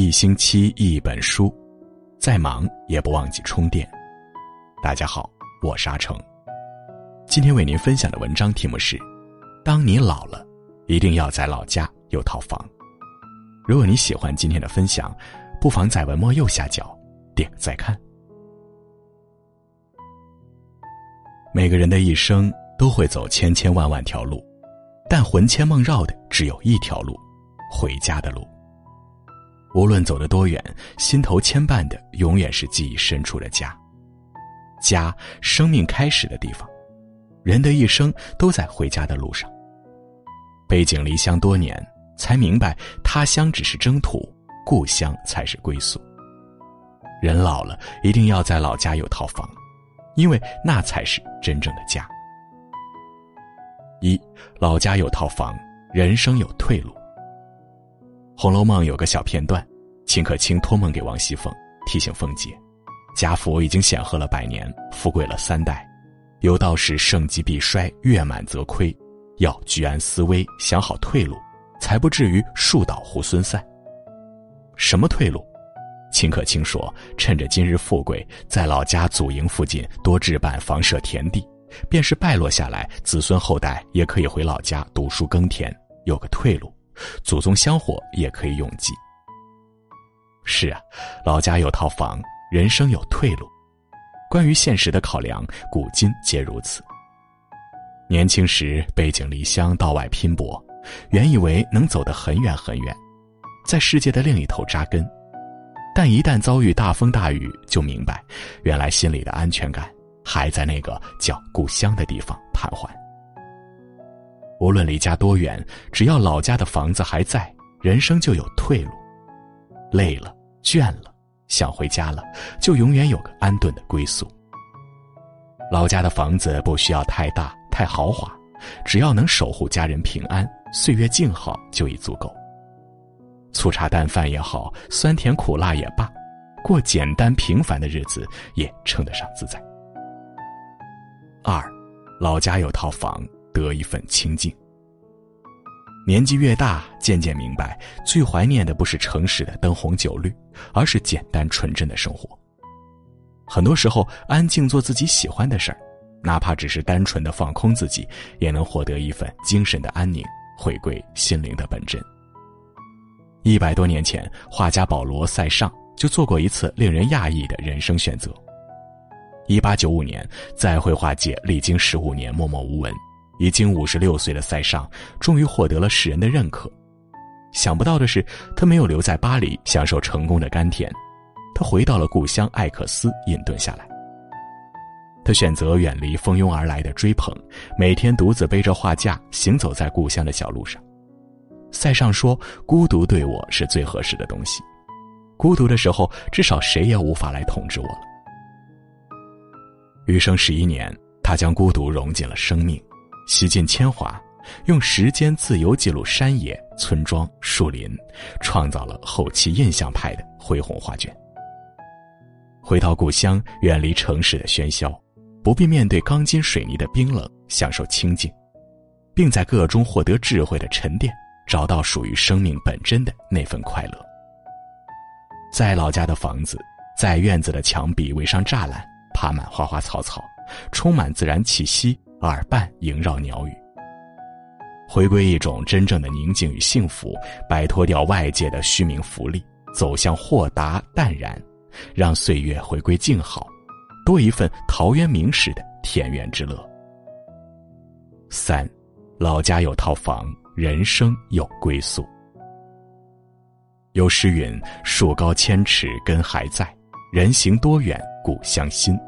一星期一本书，再忙也不忘记充电。大家好，我是阿成。今天为您分享的文章题目是：当你老了，一定要在老家有套房。如果你喜欢今天的分享，不妨在文末右下角点个再看。每个人的一生都会走千千万万条路，但魂牵梦绕的只有一条路——回家的路。无论走得多远，心头牵绊的永远是记忆深处的家。家，生命开始的地方。人的一生都在回家的路上。背井离乡多年，才明白他乡只是征途，故乡才是归宿。人老了，一定要在老家有套房，因为那才是真正的家。一，老家有套房，人生有退路。《红楼梦》有个小片段，秦可卿托梦给王熙凤，提醒凤姐，贾府已经显赫了百年，富贵了三代，有道是盛极必衰，月满则亏，要居安思危，想好退路，才不至于树倒猢狲散。什么退路？秦可卿说，趁着今日富贵，在老家祖营附近多置办房舍田地，便是败落下来，子孙后代也可以回老家读书耕田，有个退路。祖宗香火也可以永继。是啊，老家有套房，人生有退路。关于现实的考量，古今皆如此。年轻时背井离乡到外拼搏，原以为能走得很远很远，在世界的另一头扎根，但一旦遭遇大风大雨，就明白，原来心里的安全感还在那个叫故乡的地方徘徊。无论离家多远，只要老家的房子还在，人生就有退路。累了、倦了，想回家了，就永远有个安顿的归宿。老家的房子不需要太大、太豪华，只要能守护家人平安、岁月静好就已足够。粗茶淡饭也好，酸甜苦辣也罢，过简单平凡的日子也称得上自在。二，老家有套房。得一份清静。年纪越大，渐渐明白，最怀念的不是城市的灯红酒绿，而是简单纯真的生活。很多时候，安静做自己喜欢的事儿，哪怕只是单纯的放空自己，也能获得一份精神的安宁，回归心灵的本真。一百多年前，画家保罗·塞尚就做过一次令人讶异的人生选择。一八九五年，在绘画界历经十五年默默无闻。已经五十六岁的塞尚，终于获得了世人的认可。想不到的是，他没有留在巴黎享受成功的甘甜，他回到了故乡艾克斯隐遁下来。他选择远离蜂拥而来的追捧，每天独自背着画架行走在故乡的小路上。塞尚说：“孤独对我是最合适的东西，孤独的时候，至少谁也无法来统治我了。”余生十一年，他将孤独融进了生命。洗尽铅华，用时间自由记录山野、村庄、树林，创造了后期印象派的恢宏画卷。回到故乡，远离城市的喧嚣，不必面对钢筋水泥的冰冷，享受清静，并在个中获得智慧的沉淀，找到属于生命本真的那份快乐。在老家的房子，在院子的墙壁围上栅栏，爬满花花草草，充满自然气息。耳畔萦绕鸟语，回归一种真正的宁静与幸福，摆脱掉外界的虚名浮利，走向豁达淡然，让岁月回归静好，多一份陶渊明式的田园之乐。三，老家有套房，人生有归宿。有诗云：“树高千尺根还在，人行多远故乡心。”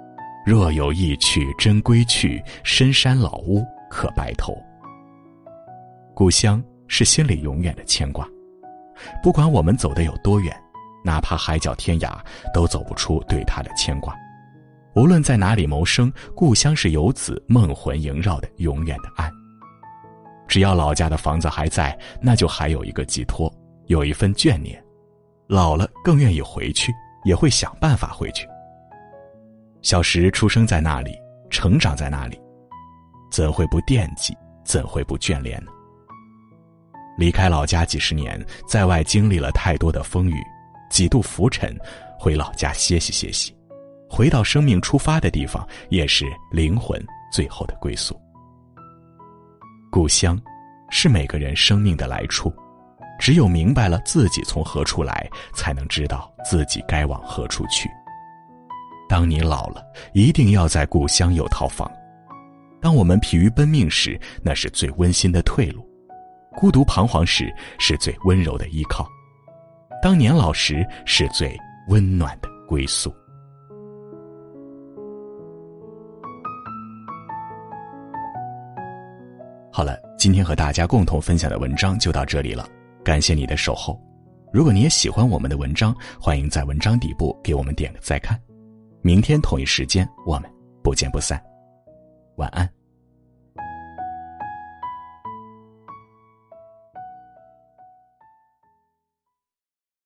若有意去真归去，深山老屋可白头。故乡是心里永远的牵挂，不管我们走的有多远，哪怕海角天涯，都走不出对他的牵挂。无论在哪里谋生，故乡是游子梦魂萦绕的永远的岸。只要老家的房子还在，那就还有一个寄托，有一份眷念。老了更愿意回去，也会想办法回去。小时出生在那里，成长在那里，怎会不惦记？怎会不眷恋呢？离开老家几十年，在外经历了太多的风雨，几度浮沉，回老家歇息歇息，回到生命出发的地方，也是灵魂最后的归宿。故乡，是每个人生命的来处。只有明白了自己从何处来，才能知道自己该往何处去。当你老了，一定要在故乡有套房。当我们疲于奔命时，那是最温馨的退路；孤独彷徨时，是最温柔的依靠。当年老时，是最温暖的归宿。好了，今天和大家共同分享的文章就到这里了。感谢你的守候，如果你也喜欢我们的文章，欢迎在文章底部给我们点个再看。明天同一时间，我们不见不散。晚安。